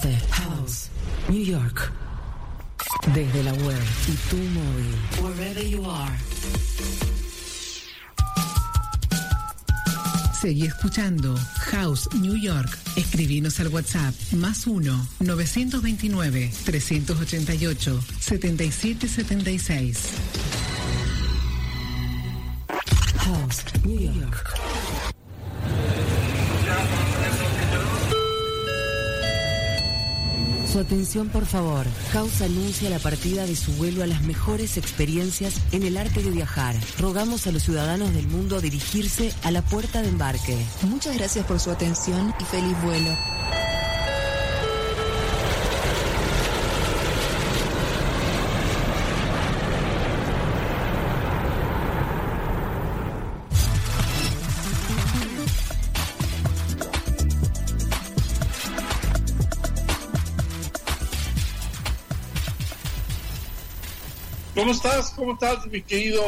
Este, House, New York. Desde la web y tu móvil. Wherever you are. Seguí escuchando House New York. Escribinos al WhatsApp más 1-929-388-7776. House, New York. Su atención, por favor. House anuncia la partida de su vuelo a las mejores experiencias en el arte de viajar. Rogamos a los ciudadanos del mundo a dirigirse a la puerta de embarque. Muchas gracias por su atención y feliz vuelo. ¿Cómo estás? ¿Cómo estás, mi querido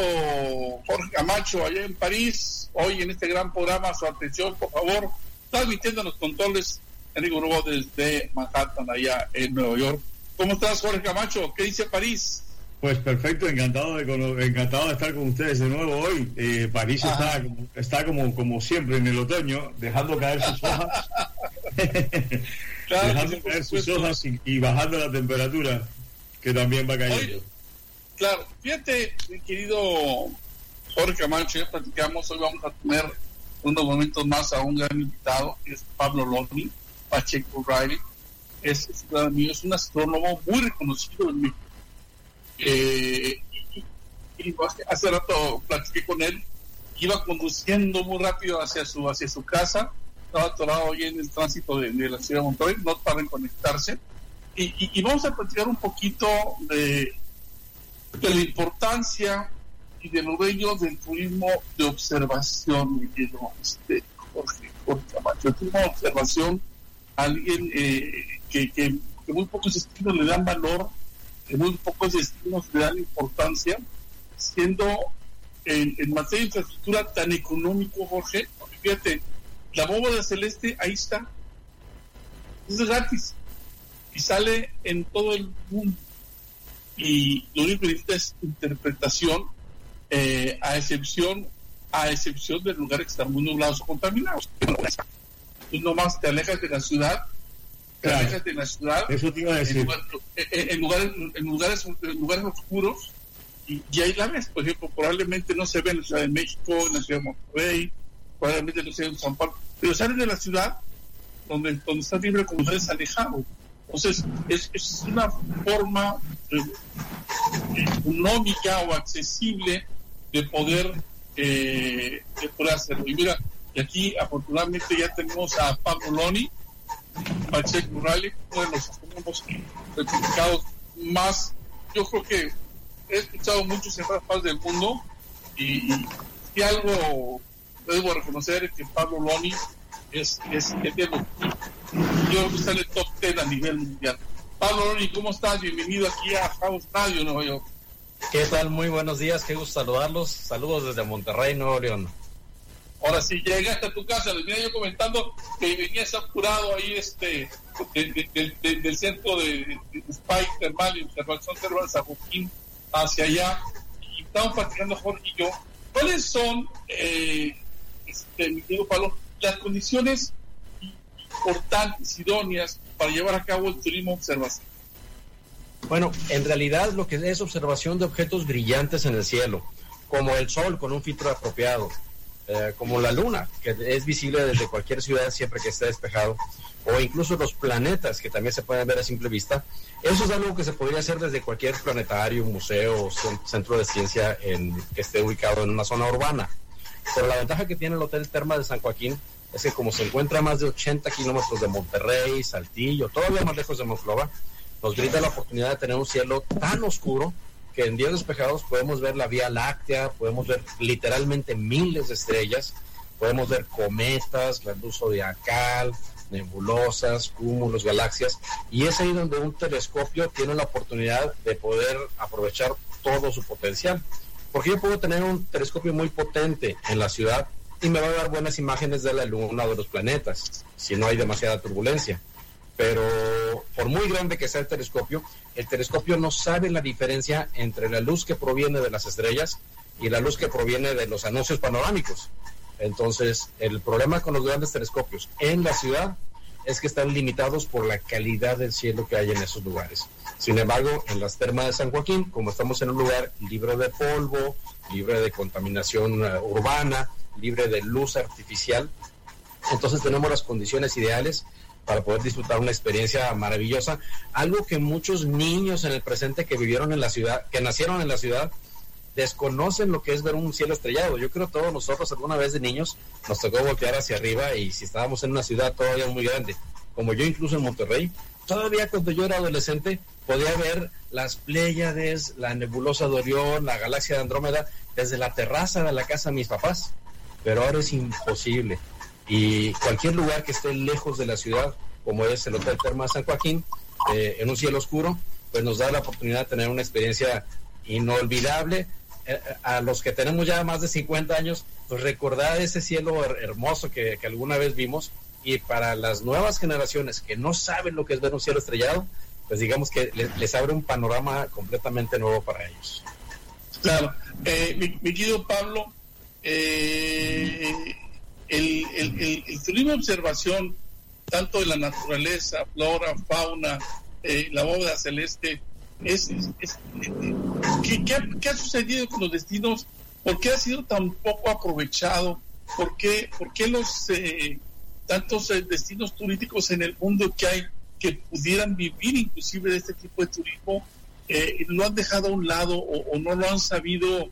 Jorge Camacho, allá en París? Hoy en este gran programa, su atención, por favor, transmitiendo los controles Enrico Rubó desde Manhattan, allá en Nueva York. ¿Cómo estás, Jorge Camacho? ¿Qué dice París? Pues perfecto, encantado de, encantado de estar con ustedes de nuevo hoy. Eh, París está, como, está como, como siempre en el otoño, dejando caer sus hojas. dejando caer sus hojas y, bajando la temperatura, que también va cayendo. Claro, fíjate, mi querido Jorge Camacho, ya platicamos, hoy vamos a tener unos momentos más a un gran invitado, que es Pablo Loni, Pacheco Riley, es, es un astrónomo muy reconocido en México. Eh, y, hace rato platiqué con él, iba conduciendo muy rápido hacia su, hacia su casa, estaba atorado hoy en el tránsito de, la ciudad de Monterrey, no para conectarse. Y, y, vamos a platicar un poquito de de la importancia y de lo bello del turismo de observación, mi querido este, Jorge, Jorge Camacho. El turismo de observación, alguien eh, que, que, muy pocos destinos le dan valor, que muy pocos destinos le dan importancia, siendo en, en materia de infraestructura tan económico, Jorge, porque fíjate, la bóveda celeste ahí está, es gratis y sale en todo el mundo y lo único que necesita es interpretación eh, a excepción a excepción de lugares que están muy nublados o contaminados. Tú nomás te alejas de la ciudad, te alejas de la ciudad Eso te iba a decir. En, lugares, en, lugares, en lugares oscuros y, y, ahí la ves, por ejemplo, probablemente no se ve en la Ciudad de México, en la Ciudad de Monterrey, probablemente no se ve en San Paulo, pero sales de la ciudad donde, donde estás libre como estás alejado. Entonces, es, una forma eh, económica o accesible de poder, eh, de poder hacerlo. Y mira, y aquí afortunadamente ya tenemos a Pablo Loni, Pacheco Raleigh, uno de los certificados más, yo creo que he escuchado muchos en otras del mundo y, y, algo debo reconocer es que Pablo Loni es, es, es de los yo creo que está en el top 10 a nivel mundial. Pablo Loni, ¿cómo estás? Bienvenido aquí a House Radio Nueva York. ¿Qué tal? Muy buenos días, qué gusto saludarlos. Saludos desde Monterrey, Nuevo León. Ahora sí, llegaste a tu casa, les venía yo comentando que venías apurado ahí este del centro de, Spike Thermal y Observación Termal San Joaquín hacia allá y estamos platicando Jorge y yo. ¿Cuáles son, eh, este, mi querido Pablo, las condiciones importantes, idóneas para llevar a cabo el turismo observación? Bueno, en realidad lo que es observación de objetos brillantes en el cielo, como el sol con un filtro apropiado, eh, como la luna, que es visible desde cualquier ciudad siempre que esté despejado, o incluso los planetas que también se pueden ver a simple vista, eso es algo que se podría hacer desde cualquier planetario, museo centro de ciencia en, que esté ubicado en una zona urbana. Pero la ventaja que tiene el Hotel Terma de San Joaquín es que como se encuentra a más de 80 kilómetros de Monterrey, Saltillo, todavía más lejos de Monclova, nos brinda la oportunidad de tener un cielo tan oscuro que en días despejados podemos ver la Vía Láctea, podemos ver literalmente miles de estrellas, podemos ver cometas, la luz zodiacal, nebulosas, cúmulos, galaxias, y es ahí donde un telescopio tiene la oportunidad de poder aprovechar todo su potencial. Porque yo puedo tener un telescopio muy potente en la ciudad y me va a dar buenas imágenes de la luna o de los planetas, si no hay demasiada turbulencia. pero por muy grande que sea el telescopio, el telescopio no sabe la diferencia entre la luz que proviene de las estrellas y la luz que proviene de los anuncios panorámicos. Entonces, el problema con los grandes telescopios en la ciudad es que están limitados por la calidad del cielo que hay en esos lugares. Sin embargo, en las termas de San Joaquín, como estamos en un lugar libre de polvo, libre de contaminación uh, urbana, libre de luz artificial, entonces tenemos las condiciones ideales para poder disfrutar una experiencia maravillosa, algo que muchos niños en el presente que vivieron en la ciudad, que nacieron en la ciudad, desconocen lo que es ver un cielo estrellado. Yo creo que todos nosotros alguna vez de niños nos tocó voltear hacia arriba y si estábamos en una ciudad todavía muy grande, como yo incluso en Monterrey, todavía cuando yo era adolescente podía ver las Pléyades, la nebulosa de Orión, la galaxia de Andrómeda desde la terraza de la casa de mis papás, pero ahora es imposible. Y cualquier lugar que esté lejos de la ciudad, como es el Hotel Terma San Joaquín, eh, en un cielo oscuro, pues nos da la oportunidad de tener una experiencia inolvidable. Eh, a los que tenemos ya más de 50 años, pues recordar ese cielo hermoso que, alguna vez vimos y para las nuevas generaciones que no saben lo que es ver un cielo estrellado, pues digamos que les, abre un panorama completamente nuevo para ellos. Claro. Eh, mi, querido Pablo, eh, el, el, turismo de observación, tanto de la naturaleza, flora, fauna, la bóveda celeste, es, ¿qué, ha sucedido con los destinos? ¿Por qué ha sido tan poco aprovechado? ¿Por qué, por qué los eh, tantos eh, destinos turísticos en el mundo que hay que pudieran vivir inclusive de este tipo de turismo eh, lo han dejado a un lado o, no lo han sabido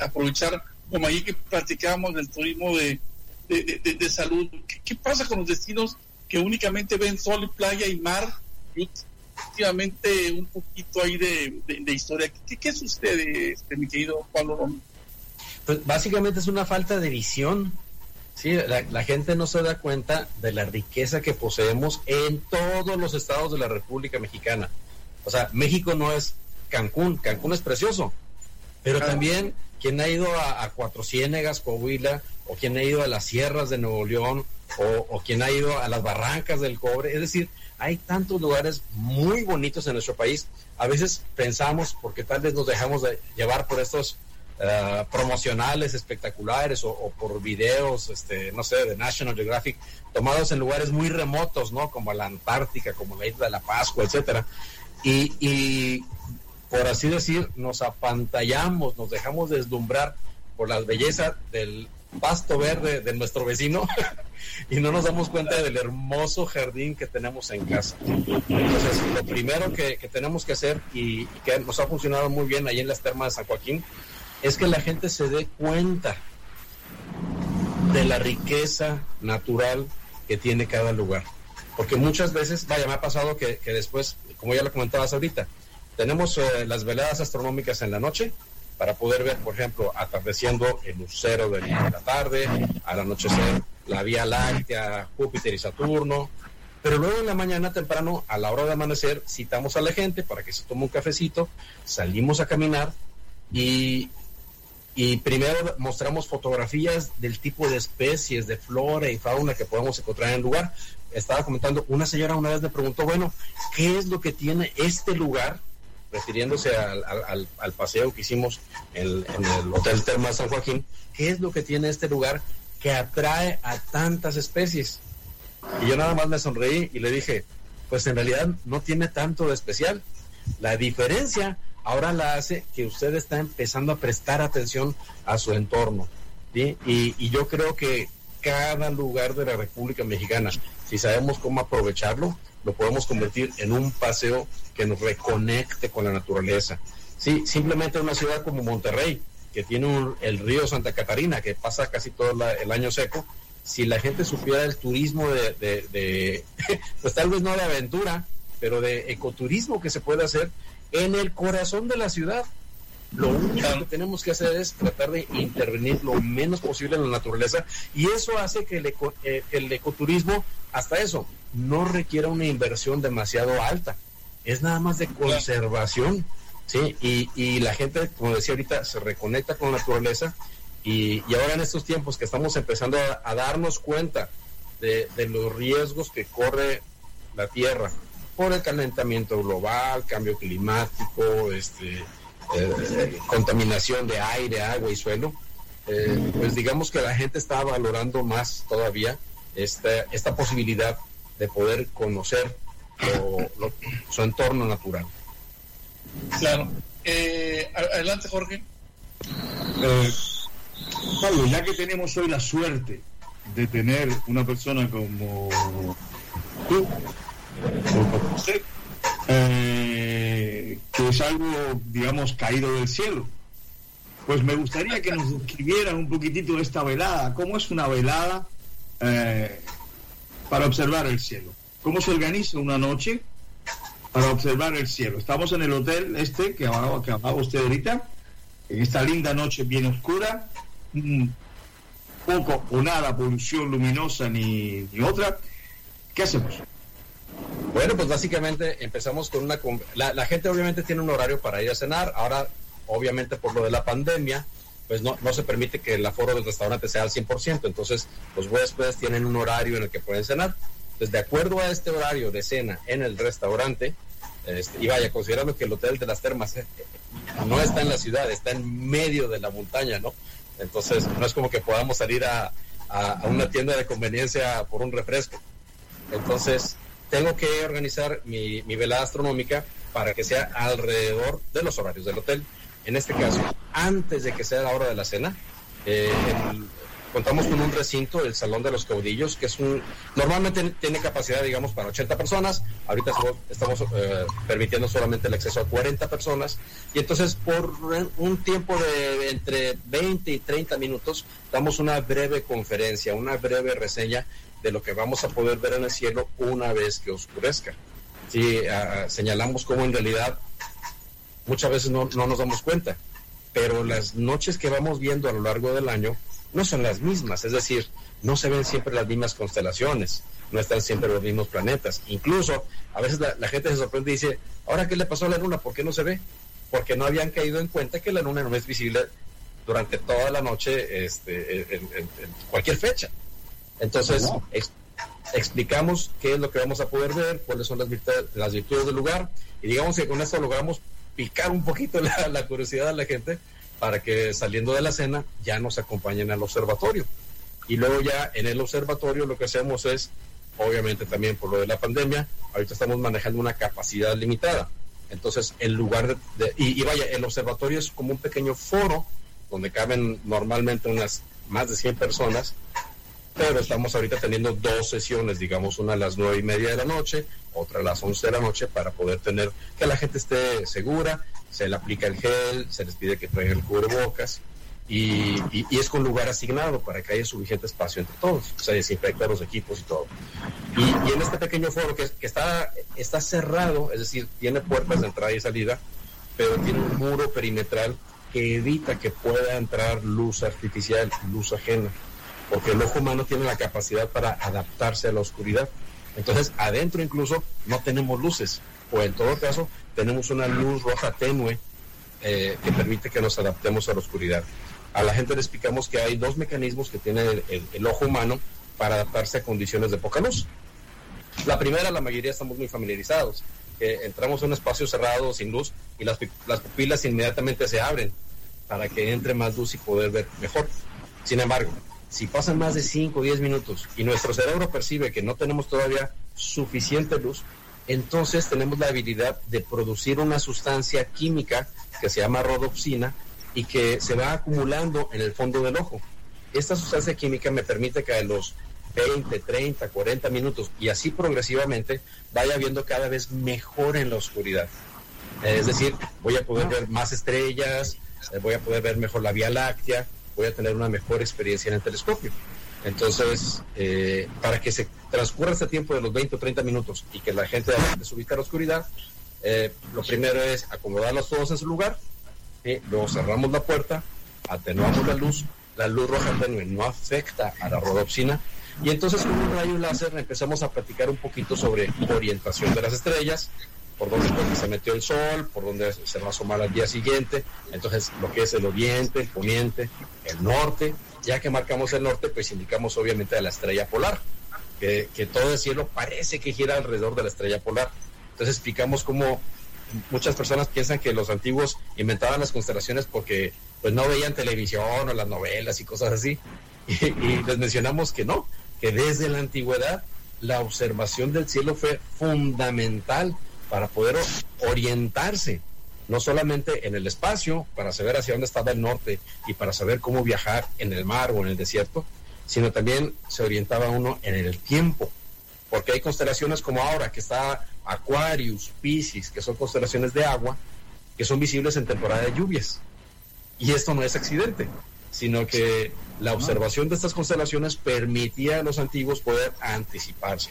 aprovechar? Como ahí que platicábamos del turismo de, de, salud. ¿Qué, ¿Qué, pasa con los destinos que únicamente ven sol, y playa y mar? efectivamente un poquito ahí de, historia. ¿Qué, ¿Qué, sucede, este, mi querido Pablo Pues básicamente es una falta de visión. Sí, la, gente no se da cuenta de la riqueza que poseemos en todos los estados de la República Mexicana. O sea, México no es Cancún, Cancún es precioso, pero también quien ha ido a, Cuatro Ciénegas, Coahuila, o quien ha ido a las sierras de Nuevo León, o, o quien ha ido a las barrancas del cobre, es decir, hay tantos lugares muy bonitos en nuestro país. A veces pensamos, porque tal vez nos dejamos de llevar por estos eh, promocionales espectaculares o, por videos, este, no sé, de National Geographic, tomados en lugares muy remotos, ¿no? Como la Antártica, como la isla de la Pascua, etcétera. Y, y por así decir, nos apantallamos, nos dejamos deslumbrar por las bellezas del pasto verde de nuestro vecino y no nos damos cuenta del hermoso jardín que tenemos en casa. Entonces, lo primero que, tenemos que hacer y, que nos ha funcionado muy bien ahí en las termas de San Joaquín es que la gente se dé cuenta de la riqueza natural que tiene cada lugar. Porque muchas veces, vaya, me ha pasado que, después, como ya lo comentabas ahorita, tenemos eh, las veladas astronómicas en la noche, para poder ver, por ejemplo, atardeciendo el lucero de la tarde, al anochecer la Vía Láctea, Júpiter y Saturno. Pero luego en la mañana temprano, a la hora de amanecer, citamos a la gente para que se tome un cafecito, salimos a caminar y, y primero mostramos fotografías del tipo de especies, de flora y fauna que podemos encontrar en el lugar. Estaba comentando, una señora una vez me preguntó, bueno, ¿qué es lo que tiene este lugar refiriéndose al, al, paseo que hicimos en, el Hotel Terma San Joaquín, ¿qué es lo que tiene este lugar que atrae a tantas especies? Y yo nada más me sonreí y le dije, pues en realidad no tiene tanto de especial. La diferencia ahora la hace que usted está empezando a prestar atención a su entorno. Y, yo creo que cada lugar de la República Mexicana, si sabemos cómo aprovecharlo, lo podemos convertir en un paseo que nos reconecte con la naturaleza. Sí, simplemente una ciudad como Monterrey, que tiene el río Santa Catarina, que pasa casi todo el año seco, si la gente supiera el turismo de, pues tal vez no de aventura, pero de ecoturismo que se puede hacer en el corazón de la ciudad. Lo único que tenemos que hacer es tratar de intervenir lo menos posible en la naturaleza y eso hace que el, eh, el ecoturismo, hasta eso, no requiera una inversión demasiado alta. Es nada más de conservación, ¿sí? Y, la gente, como decía ahorita, se reconecta con la naturaleza y, ahora en estos tiempos que estamos empezando a, darnos cuenta de, los riesgos que corre la Tierra por el calentamiento global, cambio climático, este, eh, contaminación de aire, agua y suelo, eh, pues digamos que la gente está valorando más todavía esta, esta posibilidad de poder conocer su entorno natural. Claro. Eh, adelante, Jorge. Pablo, ya que tenemos hoy la suerte de tener una persona como tú, eh, que es algo, digamos, caído del cielo. Pues me gustaría que nos describieran un poquitito esta velada. ¿Cómo es una velada eh, para observar el cielo? ¿Cómo se organiza una noche para observar el cielo? Estamos en el hotel este que hablaba, que hablaba usted ahorita, en esta linda noche bien oscura, poco o nada polución luminosa ni, ni otra. ¿Qué hacemos? Bueno, pues básicamente empezamos con una... La, la, gente obviamente tiene un horario para ir a cenar. Ahora, obviamente por lo de la pandemia, pues no, no se permite que el aforo del restaurante sea al 100%. Entonces, los huéspedes tienen un horario en el que pueden cenar. Entonces, de acuerdo a este horario de cena en el restaurante, este, y vaya, considerando que el Hotel de las Termas eh, no está en la ciudad, está en medio de la montaña, ¿no? Entonces, no es como que podamos salir a, a una tienda de conveniencia por un refresco. Entonces, tengo que organizar mi, velada astronómica para que sea alrededor de los horarios del hotel. En este caso, antes de que sea la hora de la cena, eh, contamos con un recinto, el Salón de los Caudillos, que es un, normalmente tiene capacidad, digamos, para 80 personas. Ahorita estamos, eh, permitiendo solamente el acceso a 40 personas. Y entonces, por un tiempo de entre 20 y 30 minutos, damos una breve conferencia, una breve reseña de lo que vamos a poder ver en el cielo una vez que oscurezca. Sí, señalamos cómo en realidad muchas veces no, no nos damos cuenta, pero las noches que vamos viendo a lo largo del año no son las mismas, es decir, no se ven siempre las mismas constelaciones, no están siempre los mismos planetas. Incluso a veces la, gente se sorprende y dice, ¿ahora qué le pasó a la luna? ¿Por qué no se ve? Porque no habían caído en cuenta que la luna no es visible durante toda la noche este, en cualquier fecha. Entonces, explicamos qué es lo que vamos a poder ver, cuáles son las virtudes, las virtudes del lugar, y digamos que con esto logramos picar un poquito la, curiosidad de la gente para que saliendo de la cena ya nos acompañen al observatorio. Y luego ya en el observatorio lo que hacemos es, obviamente también por lo de la pandemia, ahorita estamos manejando una capacidad limitada. Entonces, en lugar de, y, vaya, el observatorio es como un pequeño foro donde caben normalmente unas más de 100 personas pero estamos ahorita teniendo dos sesiones, digamos, una a las nueve y media de la noche, otra a las once de la noche, para poder tener que la gente esté segura, se le aplica el gel, se les pide que traigan el cubrebocas, y, y, es con lugar asignado para que haya suficiente espacio entre todos, se desinfecta los equipos y todo. Y, en este pequeño foro que, está cerrado, es decir, tiene puertas de entrada y salida, pero tiene un muro perimetral que evita que pueda entrar luz artificial, luz ajena porque el ojo humano tiene la capacidad para adaptarse a la oscuridad. Entonces, adentro incluso no tenemos luces, o en todo caso, tenemos una luz roja tenue eh, que permite que nos adaptemos a la oscuridad. A la gente le explicamos que hay dos mecanismos que tiene el, ojo humano para adaptarse a condiciones de poca luz. La primera, la mayoría estamos muy familiarizados, que entramos a un espacio cerrado, sin luz, y las, las pupilas inmediatamente se abren para que entre más luz y poder ver mejor. Sin embargo, si pasan más de 5 o 10 minutos y nuestro cerebro percibe que no tenemos todavía suficiente luz, entonces tenemos la habilidad de producir una sustancia química que se llama rodopsina y que se va acumulando en el fondo del ojo. Esta sustancia química me permite que a los 20, 30, 40 minutos y así progresivamente vaya viendo cada vez mejor en la oscuridad. Es decir, voy a poder ver más estrellas, eh, voy a poder ver mejor la Vía Láctea, voy a tener una mejor experiencia en el telescopio. Entonces, eh, para que se transcurra este tiempo de los 20 o 30 minutos y que la gente ubique a la oscuridad, eh, lo primero es acomodarlos todos en su lugar, y luego cerramos la puerta, atenuamos la luz, la luz roja tenue no afecta a la rodopsina, y entonces con un rayo láser empezamos a platicar un poquito sobre orientación de las estrellas, por donde se metió el sol, por donde se va a asomar al día siguiente, entonces lo que es el oriente, el poniente, el norte, ya que marcamos el norte, pues indicamos obviamente a la estrella polar, que, que todo el cielo parece que gira alrededor de la estrella polar. Entonces explicamos cómo muchas personas piensan que los antiguos inventaban las constelaciones porque pues no veían televisión o las novelas y cosas así. Y, y les mencionamos que no, que desde la antigüedad la observación del cielo fue fundamental para poder orientarse, no solamente en el espacio, para saber hacia dónde estaba el norte y para saber cómo viajar en el mar o en el desierto, sino también se orientaba uno en el tiempo, porque hay constelaciones como ahora, que está Aquarius, Pisces, que son constelaciones de agua, que son visibles en temporada de lluvias. Y esto no es accidente, sino que la observación de estas constelaciones permitía a los antiguos poder anticiparse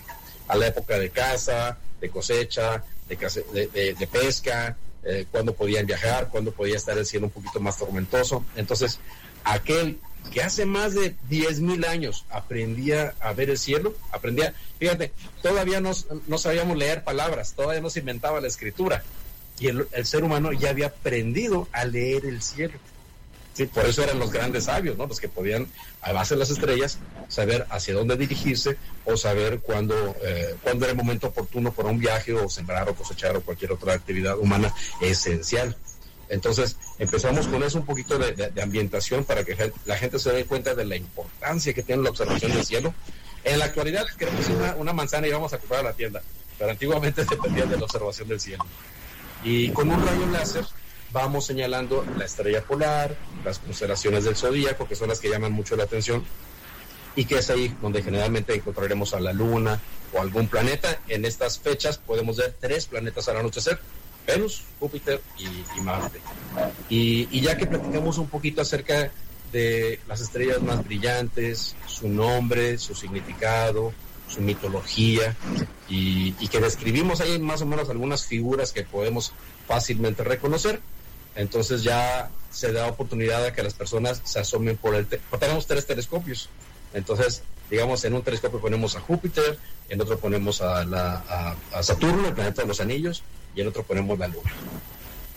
a la época de caza, de cosecha, de, pesca, eh, cuándo podían viajar, cuándo podía estar el cielo un poquito más tormentoso. Entonces, aquel que hace más de 10.000 años aprendía a ver el cielo, aprendía, fíjate, todavía no, no sabíamos leer palabras, todavía no se inventaba la escritura, y el ser humano ya había aprendido a leer el cielo. Por eso eran los grandes sabios, ¿no? Los que podían, a base de las estrellas, saber hacia dónde dirigirse o saber cuándo, eh, cuándo era el momento oportuno para un viaje o sembrar o cosechar o cualquier otra actividad humana esencial. Entonces, empezamos con eso un poquito de, ambientación para que la gente se dé cuenta de la importancia que tiene la observación del cielo. En la actualidad, creo que es una, una manzana y vamos a comprar a la tienda, pero antiguamente dependía de la observación del cielo. Y con un rayo láser vamos señalando la estrella polar, las constelaciones del zodíaco, que son las que llaman mucho la atención, y que es ahí donde generalmente encontraremos a la luna o algún planeta. En estas fechas podemos ver tres planetas al anochecer, Venus, Júpiter y, Marte. Y, y, ya que platicamos un poquito acerca de las estrellas más brillantes, su nombre, su significado, su mitología, y, y que describimos ahí más o menos algunas figuras que podemos fácilmente reconocer, entonces ya se da oportunidad a que las personas se asomen por el... Te tenemos tres telescopios. Entonces, digamos, en un telescopio ponemos a Júpiter, en otro ponemos a, la, a, a Saturno, el planeta de los anillos, y en otro ponemos la Luna.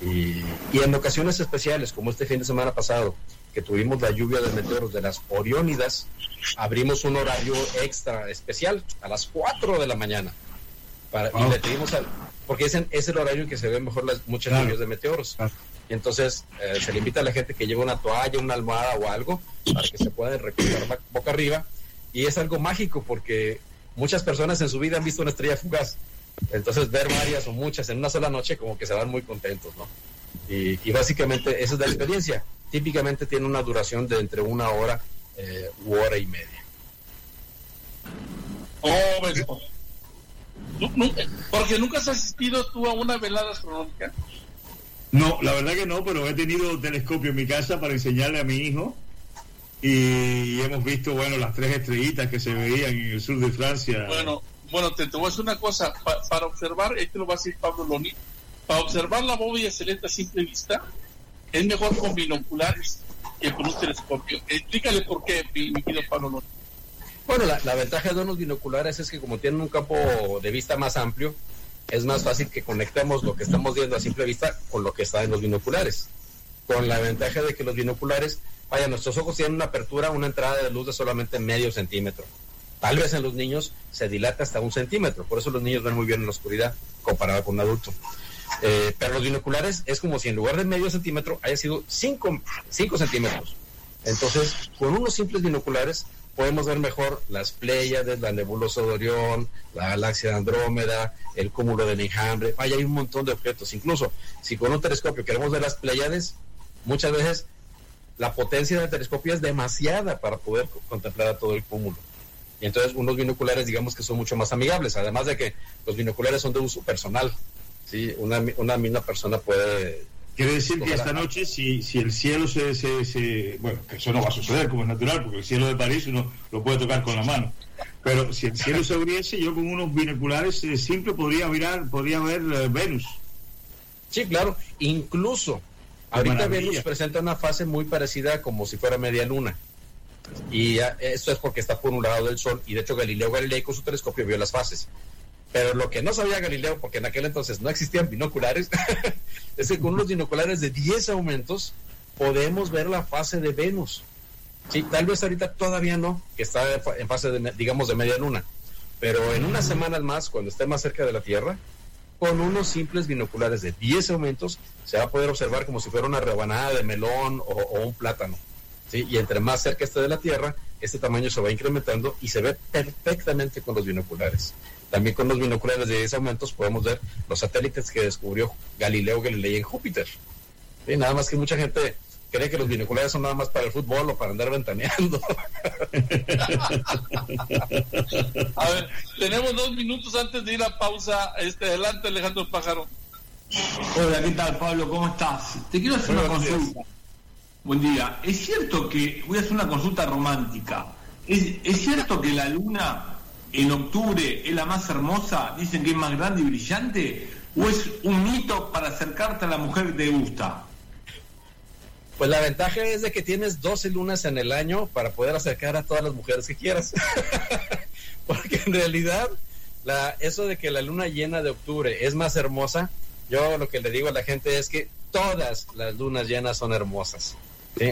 Y, y, en ocasiones especiales, como este fin de semana pasado, que tuvimos la lluvia de meteoros de las Oriónidas, abrimos un horario extra especial a las 4 de la mañana. Para, oh. Y le pedimos al, porque es, en, es, el horario en que se ven mejor las muchas claro. lluvias de meteoros. Claro. Y entonces eh, se le invita a la gente que lleve una toalla, una almohada o algo para que se puedan recostar boca arriba. Y es algo mágico porque muchas personas en su vida han visto una estrella fugaz. Entonces ver varias o muchas en una sola noche como que se van muy contentos, ¿no? Y, básicamente esa es la experiencia. Típicamente tiene una duración de entre una hora eh, u hora y media. Oh. Porque nunca has asistido tú a una velada astronómica. No, la verdad que no, pero he tenido telescopio en mi casa para enseñarle a mi hijo y hemos visto, bueno, las tres estrellitas que se veían en el sur de Francia. Bueno, bueno, te, te voy a decir una cosa, pa, para observar, esto lo va a decir Pablo Loni, para observar la bóveda celeste a simple vista, es mejor con binoculares que con un telescopio. Explícale por qué, mi, mi querido Pablo Loni. Bueno, la, la, ventaja de unos binoculares es que como tienen un campo de vista más amplio, es más fácil que conectemos lo que estamos viendo a simple vista con lo que está en los binoculares. Con la ventaja de que los binoculares, vaya, nuestros ojos tienen una apertura, una entrada de luz de solamente medio centímetro. Tal vez en los niños se dilata hasta un centímetro, por eso los niños ven muy bien en la oscuridad comparado con un adulto. Eh, pero los binoculares es como si en lugar de medio centímetro haya sido 5 centímetros. Entonces, con unos simples binoculares podemos ver mejor las Pléyades, la nebulosa de Orión, la galaxia de Andrómeda, el cúmulo del enjambre. Vaya, hay un montón de objetos. Incluso, si con un telescopio queremos ver las Pléyades, muchas veces la potencia del telescopio es demasiada para poder contemplar a todo el cúmulo. Y entonces unos binoculares digamos que son mucho más amigables, además de que los binoculares son de uso personal. ¿sí? Una, una misma persona puede Quiere decir que esta noche, si, si el cielo se, se, se, Bueno, que eso no va a suceder, como es natural, porque el cielo de París uno lo puede tocar con la mano. Pero si el cielo se abriese, yo con unos binoculares eh, simples podría mirar, podría ver eh, Venus. Sí, claro. Incluso, ahorita Venus presenta una fase muy parecida como si fuera media luna. Y esto es porque está por un lado del Sol. Y de hecho, Galileo Galilei con su telescopio vio las fases. Pero lo que no sabía Galileo, porque en aquel entonces no existían binoculares, es que con unos binoculares de 10 aumentos podemos ver la fase de Venus. Sí, tal vez ahorita todavía no, que está en fase de, digamos, de media luna. Pero en unas semanas más, cuando esté más cerca de la Tierra, con unos simples binoculares de 10 aumentos, se va a poder observar como si fuera una rebanada de melón o, o un plátano. ¿sí? Y entre más cerca esté de la Tierra, este tamaño se va incrementando y se ve perfectamente con los binoculares. También con los binoculares de 10 aumentos podemos ver los satélites que descubrió Galileo Galilei en Júpiter. ¿Sí? Nada más que mucha gente cree que los binoculares son nada más para el fútbol o para andar ventaneando. A ver, tenemos dos minutos antes de ir a pausa. Este, adelante, Alejandro Pájaro. Hola, ¿qué tal, Pablo? ¿Cómo estás? Te quiero hacer una consulta. Buen día. Es cierto que voy a hacer una consulta romántica. ¿Es, ¿Es cierto que la luna en octubre es la más hermosa? Dicen que es más grande y brillante. ¿O es un mito para acercarte a la mujer que te gusta? Pues la ventaja es de que tienes 12 lunas en el año para poder acercar a todas las mujeres que quieras. Porque en realidad, la, eso de que la luna llena de octubre es más hermosa, yo lo que le digo a la gente es que todas las lunas llenas son hermosas.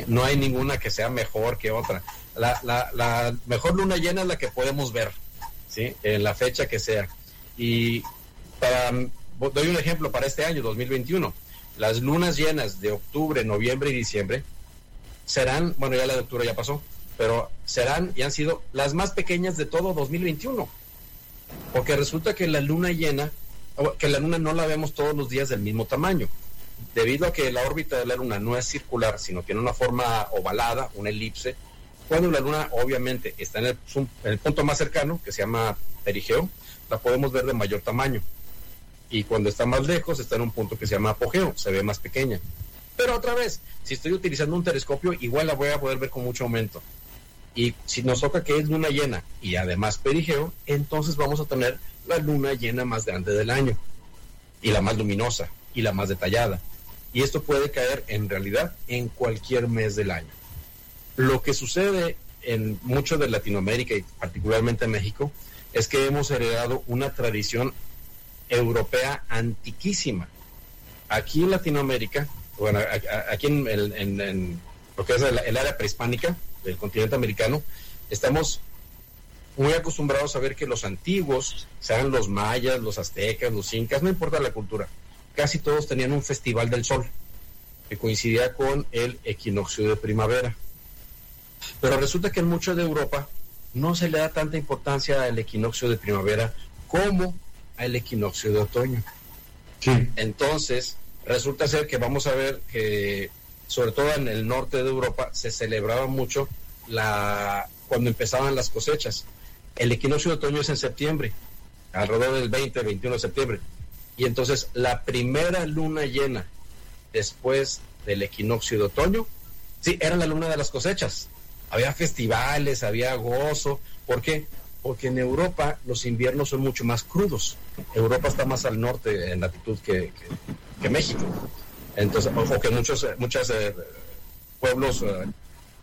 No hay ninguna que sea mejor que otra. La, la, la, mejor luna llena es la que podemos ver, En la fecha que sea. Y para, doy un ejemplo para este año, 2021 las lunas llenas de octubre, noviembre y diciembre serán, bueno, ya la de octubre ya pasó, pero serán y han sido las más pequeñas de todo 2021. Porque resulta que la luna llena, que la luna no la vemos todos los días del mismo tamaño. Debido a que la órbita de la luna no es circular, sino tiene una forma ovalada, una elipse, cuando la luna obviamente está en el, punto más cercano, que se llama perigeo, la podemos ver de mayor tamaño y cuando está más lejos está en un punto que se llama apogeo, se ve más pequeña. Pero otra vez, si estoy utilizando un telescopio, igual la voy a poder ver con mucho aumento. Y si nos toca que es luna llena y además perigeo, entonces vamos a tener la luna llena más grande del año, y la más luminosa, y la más detallada. Y esto puede caer en realidad en cualquier mes del año. Lo que sucede en mucho de Latinoamérica y particularmente en México es que hemos heredado una tradición europea antiquísima. Aquí en Latinoamérica, bueno, aquí en, en, lo que es el, el, área prehispánica del continente americano, estamos muy acostumbrados a ver que los antiguos, sean los mayas, los aztecas, los incas, no importa la cultura, casi todos tenían un festival del sol que coincidía con el equinoccio de primavera. Pero resulta que en mucho de Europa no se le da tanta importancia al equinoccio de primavera como al equinoccio de otoño. Sí. Entonces, resulta ser que vamos a ver que, sobre todo en el norte de Europa, se celebraba mucho la cuando empezaban las cosechas. El equinoccio de otoño es en septiembre, alrededor del 20, 21 de septiembre. Y entonces la primera luna llena después del equinoccio de otoño, sí, era la luna de las cosechas. Había festivales, había gozo. ¿Por qué? porque en Europa los inviernos son mucho más crudos. Europa está más al norte en latitud que, que, México. Entonces, o que muchos, muchos eh, pueblos eh,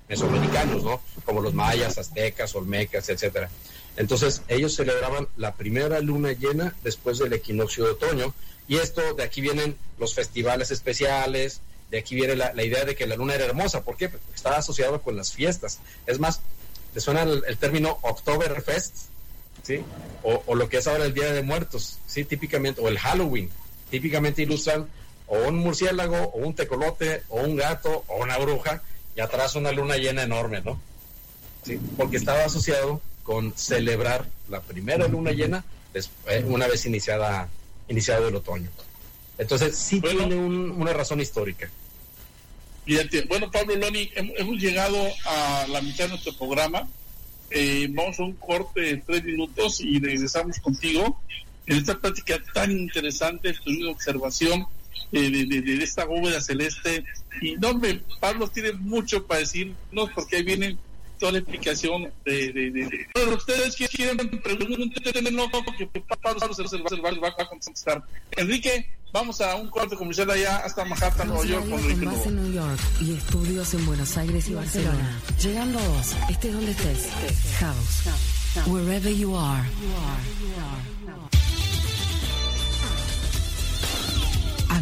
mesoamericanos, ¿no? Como los mayas, aztecas, olmecas, etcétera. Entonces, ellos celebraban la primera luna llena después del equinoccio de otoño. Y esto, de aquí vienen los festivales especiales, de aquí viene la, la idea de que la luna era hermosa. ¿Por qué? Porque estaba asociado con las fiestas. Es más, ¿Te suena el, el, término Oktoberfest? ¿Sí? O, o, lo que es ahora el Día de Muertos, ¿sí? Típicamente, o el Halloween. Típicamente ilustran o un murciélago, o un tecolote, o un gato, o una bruja, y atrás una luna llena enorme, ¿no? ¿Sí? Porque estaba asociado con celebrar la primera luna llena después, una vez iniciada, iniciado el otoño. Entonces, sí bueno, tiene un, una razón histórica. Fíjate, bueno, Pablo Loni, hemos llegado a la mitad de nuestro programa. Eh, vamos a un corte de tres minutos y regresamos contigo en esta plática tan interesante, tu observación eh, de, de, de, esta bóveda celeste. Y no, me, Pablo tiene mucho para decirnos porque ahí viene toda la explicación de, de, de. Bueno, ustedes quieren pregúntenlo que Pablo se va a contestar. Enrique, vamos a un corte comercial allá hasta Manhattan, Nueva York. Con Enrique más en New York y estudios en Buenos Aires y Barcelona. Llegando a vos, estés donde estés. House. Wherever you are.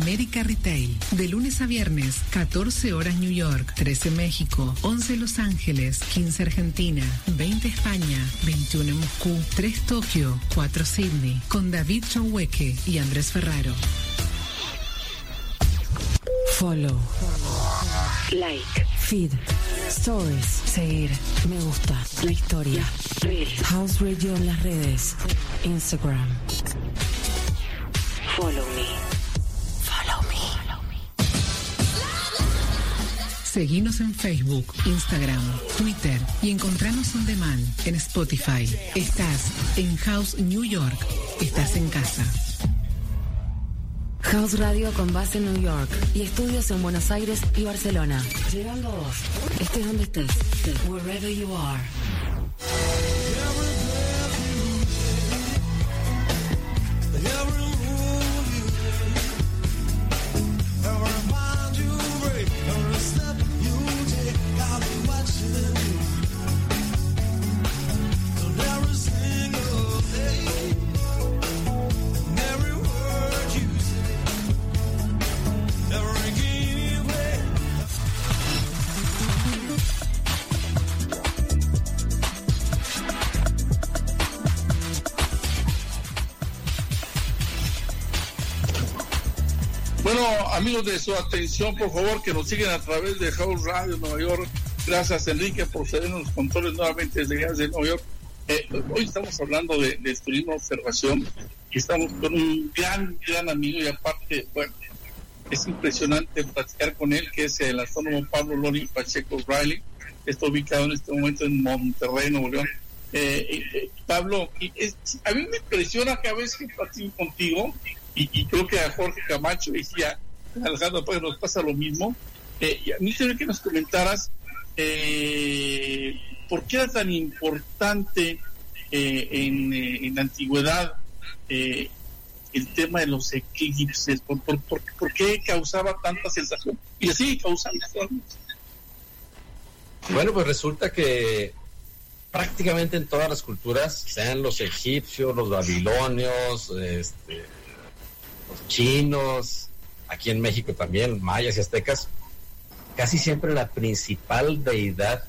América Retail. De lunes a viernes, 14 horas New York, 13 México, 11 Los Ángeles, 15 Argentina, 20 España, 21 Moscú, 3 Tokio, 4 Sydney. Con David Chauhueque y Andrés Ferraro. Follow. Like. Feed. Stories. Seguir. Me gusta. La historia. House Radio en las redes. Instagram. Follow me. Follow me. Seguinos en Facebook, Instagram, Twitter y encontranos on demand en Spotify. Estás en House New York. Estás en casa. House Radio con base en New York y estudios en Buenos Aires y Barcelona. Llegando a vos. Estés donde estés. Wherever you are. Amigos de su atención, por favor, que nos siguen a través de House Radio Nueva York. Gracias, Enrique, por cedernos los controles nuevamente desde de Nueva York. Eh, hoy estamos hablando de, de turismo observación y estamos con un gran, gran amigo y aparte, bueno, es impresionante platicar con él, que es el astrónomo Pablo Lori Pacheco Riley. Está ubicado en este momento en Monterrey, Nuevo León. Eh, eh, Pablo, y es- a mí me impresiona cada vez que platico contigo, y, y creo que a Jorge Camacho y a Alejandro pues nos pasa lo mismo. Eh, y a mí quisiera que nos comentaras eh, por qué era tan importante eh, en, eh, en la antigüedad eh, el tema de los eclipses, por qué causaba tanta sensación y así causando. Bueno, pues resulta que prácticamente en todas las culturas, sean los egipcios, los babilonios, este, los chinos, aquí en México también, mayas y aztecas, casi siempre la principal deidad,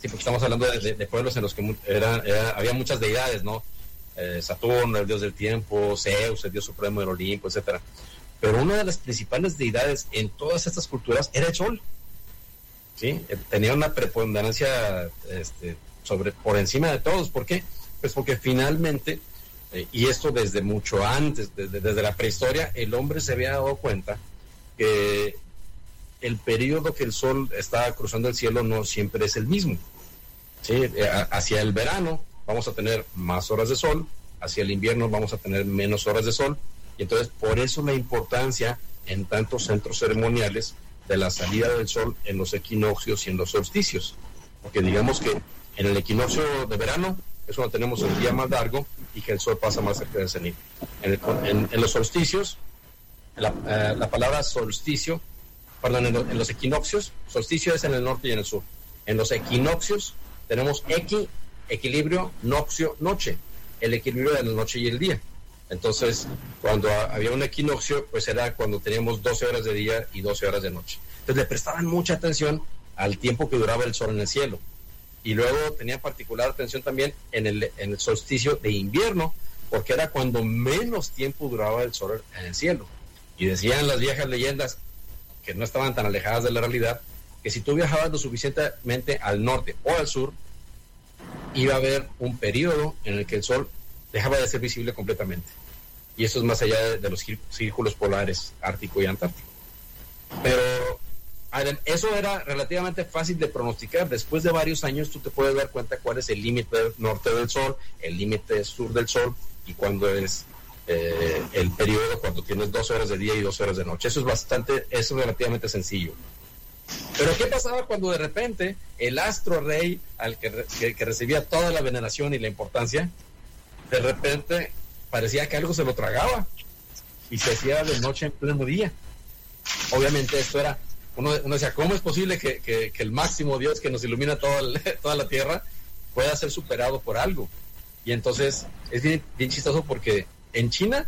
sí, porque estamos hablando de, pueblos en los que era- era- había muchas deidades, ¿no? Eh, Saturno, el dios del tiempo, Zeus, el dios supremo del Olimpo, etcétera. Pero una de las principales deidades en todas estas culturas era el sol. ¿sí? Eh, Tenía una preponderancia este, sobre, por encima de todos. ¿Por qué? Pues porque finalmente, eh, y esto desde mucho antes, desde, la prehistoria, el hombre se había dado cuenta que el periodo que el sol está cruzando el cielo no siempre es el mismo. ¿sí? Eh, Hacia el verano vamos a tener más horas de sol, hacia el invierno vamos a tener menos horas de sol, y entonces por eso la importancia en tantos centros ceremoniales de la salida del sol en los equinoccios y en los solsticios. Porque digamos que en el equinoccio de verano es cuando tenemos el día más largo y que el sol pasa más cerca del cenit. En, en- los solsticios, la, eh, la palabra solsticio, perdón, en, lo- los equinoccios, solsticio es en el norte y en el sur. En los equinoccios tenemos equi, equilibrio, noxio, noche, el equilibrio de la noche y el día. Entonces, cuando había un equinoccio, pues era cuando teníamos 12 horas de día y 12 horas de noche. Entonces le prestaban mucha atención al tiempo que duraba el sol en el cielo. Y luego tenía particular atención también en el, en el solsticio de invierno, porque era cuando menos tiempo duraba el sol en el cielo. Y decían las viejas leyendas, que no estaban tan alejadas de la realidad, que si tú viajabas lo suficientemente al norte o al sur, iba a haber un periodo en el que el sol dejaba de ser visible completamente. Y eso es más allá de, los cír- círculos polares ártico y antártico. Pero eso era relativamente fácil de pronosticar. Después de varios años tú te puedes dar cuenta cuál es el límite norte del sol, el límite sur del sol y cuándo es eh, el periodo cuando tienes 12 horas de día y 12 horas de noche. Eso es bastante, eso es relativamente sencillo. Pero ¿qué pasaba cuando de repente el astro rey al que, que- que recibía toda la veneración y la importancia, de repente parecía que algo se lo tragaba y se hacía de noche en pleno día? Obviamente esto era, uno, uno decía, ¿cómo es posible que, que- el máximo Dios que nos ilumina toda, toda la tierra pueda ser superado por algo? Y entonces es bien, bien chistoso porque en China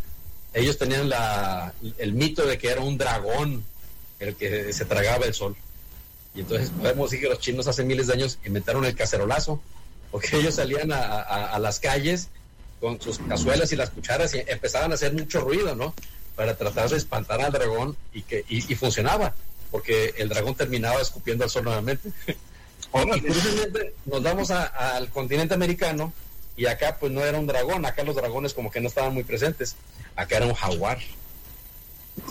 ellos tenían la, el mito de que era un dragón el que se tragaba el sol. Y entonces podemos decir que los chinos hace miles de años inventaron el cacerolazo, porque ellos salían a, a, las calles con sus cazuelas y las cucharas y empezaban a hacer mucho ruido, ¿no? Para tratar de espantar al dragón y que y, funcionaba, porque el dragón terminaba escupiendo al sol nuevamente. y curiosamente nos vamos al continente americano y acá pues no era un dragón, acá los dragones como que no estaban muy presentes, acá era un jaguar.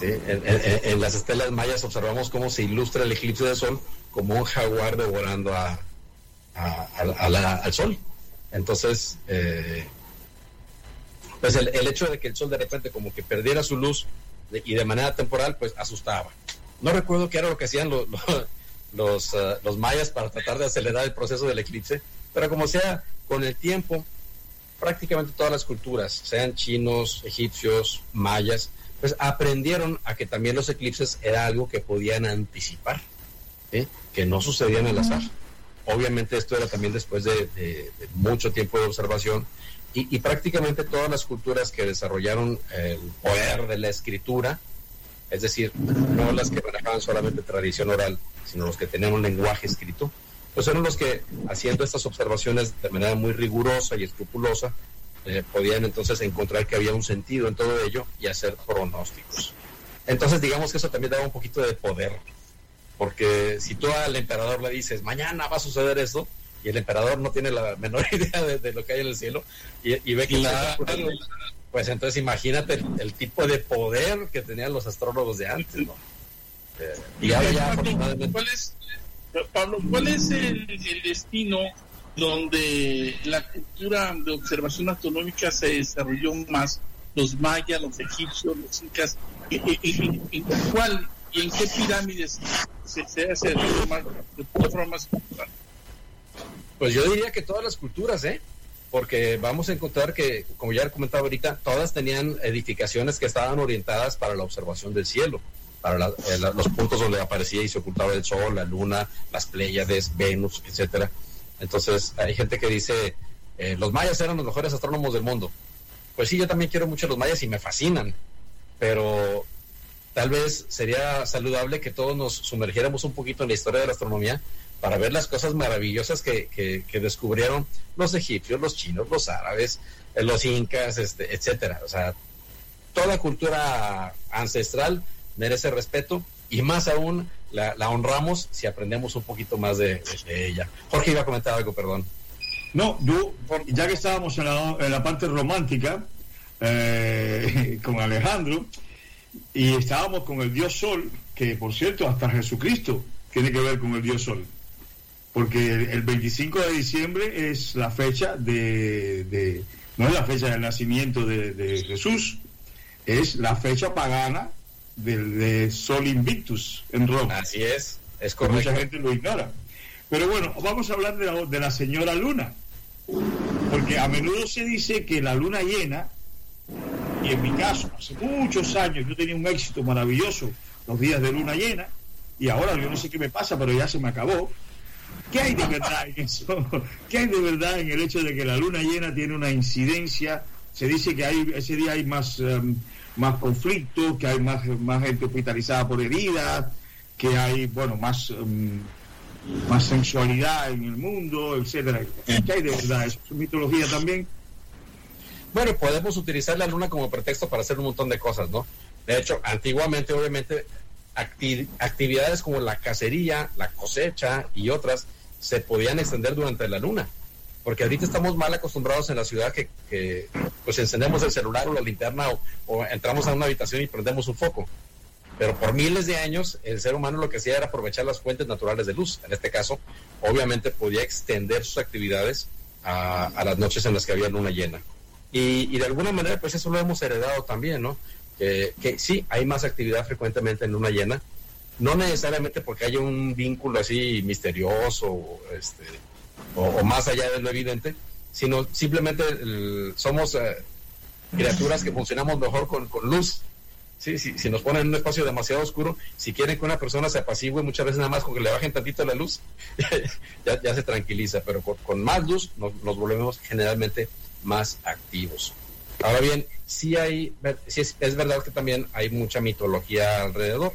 En, las estelas mayas observamos cómo se ilustra el eclipse del sol como un jaguar devorando a, al sol. Entonces, eh, pues el, hecho de que el sol de repente como que perdiera su luz y de manera temporal, pues asustaba. No recuerdo qué era lo que hacían los, los, mayas para tratar de acelerar el proceso del eclipse, pero como sea, con el tiempo, prácticamente todas las culturas, sean chinos, egipcios, mayas, pues aprendieron a que también los eclipses era algo que podían anticipar, que no sucedían al azar. Obviamente esto era también después de, mucho tiempo de observación y, prácticamente todas las culturas que desarrollaron el poder de la escritura, es decir, no las que manejaban solamente tradición oral, sino los que tenían un lenguaje escrito, pues eran los que haciendo estas observaciones de manera muy rigurosa y escrupulosa, eh, podían entonces encontrar que había un sentido en todo ello y hacer pronósticos. Entonces digamos que eso también daba un poquito de poder, porque si tú al emperador le dices, mañana va a suceder esto, y el emperador no tiene la menor idea de, lo que hay en el cielo, y, ve que... La, pues entonces imagínate el, tipo de poder que tenían los astrólogos de antes, ¿no? Eh, y ahora ya ¿Cuál es, Pablo, cuál es el destino donde la cultura de observación astronómica se desarrolló más, los mayas, los egipcios, los incas, ¿en cuál y en qué pirámides se, se hace de forma más Pues yo diría que todas las culturas, ¿eh? Porque vamos a encontrar que, como ya he comentado ahorita, todas tenían edificaciones que estaban orientadas para la observación del cielo, para eh, los puntos donde aparecía y se ocultaba el sol, la luna, las Pléyades, Venus, etcétera entonces, hay gente que dice, eh, los mayas eran los mejores astrónomos del mundo. Pues sí, yo también quiero mucho los mayas y me fascinan, pero tal vez sería saludable que todos nos sumergiéramos un poquito en la historia de la astronomía para ver las cosas maravillosas que, que, descubrieron los egipcios, los chinos, los árabes, eh, los incas, este, etcétera. O sea, toda cultura ancestral merece respeto y más aún la, honramos si aprendemos un poquito más de, ella. Jorge iba a comentar algo, perdón. No, yo, ya que estábamos en la, parte romántica eh, con Alejandro y estábamos con el dios Sol, que por cierto hasta Jesucristo tiene que ver con el dios Sol, porque el 25 de diciembre es la fecha de, no es la fecha del nacimiento de, de Jesús, es la fecha pagana del de Sol Invictus en Roma. Así es, es correcto. Mucha gente lo ignora. Pero bueno, vamos a hablar de la, de la señora Luna. Porque a menudo se dice que la luna llena, y en mi caso, hace muchos años yo tenía un éxito maravilloso los días de luna llena, y ahora yo no sé qué me pasa, pero ya se me acabó. ¿Qué hay de verdad en eso? ¿Qué hay de verdad en el hecho de que la luna llena tiene una incidencia? Se dice que hay, ese día hay más em, más conflictos, que hay más, más gente hospitalizada por heridas, que hay, bueno, más, mm, más sensualidad en el mundo, etcétera. ¿Qué hay de verdad? ¿Es mitología también? Bueno, podemos utilizar la luna como pretexto para hacer un montón de cosas, ¿no? De hecho, antiguamente, obviamente, actividades como la cacería, la cosecha y otras se podían extender durante la luna porque ahorita estamos mal acostumbrados en la ciudad que, pues encendemos el celular o la linterna o, entramos a una habitación y prendemos un foco. Pero por miles de años el ser humano lo que hacía era aprovechar las fuentes naturales de luz. En este caso, obviamente podía extender sus actividades a, las noches en las que había luna llena. Y, de alguna manera, pues eso lo hemos heredado también, ¿no? Que, que sí, hay más actividad frecuentemente en luna llena, no necesariamente porque haya un vínculo así misterioso, este, o, más allá de lo evidente, sino simplemente somos eh, criaturas que funcionamos mejor con, luz. Sí, sí, si nos ponen en un espacio demasiado oscuro, si quieren que una persona se apacigüe, muchas veces nada más con que le bajen tantito la luz, ya, se tranquiliza, pero con, más luz nos, volvemos generalmente más activos. Ahora bien, sí hay, sí es verdad que también hay mucha mitología alrededor.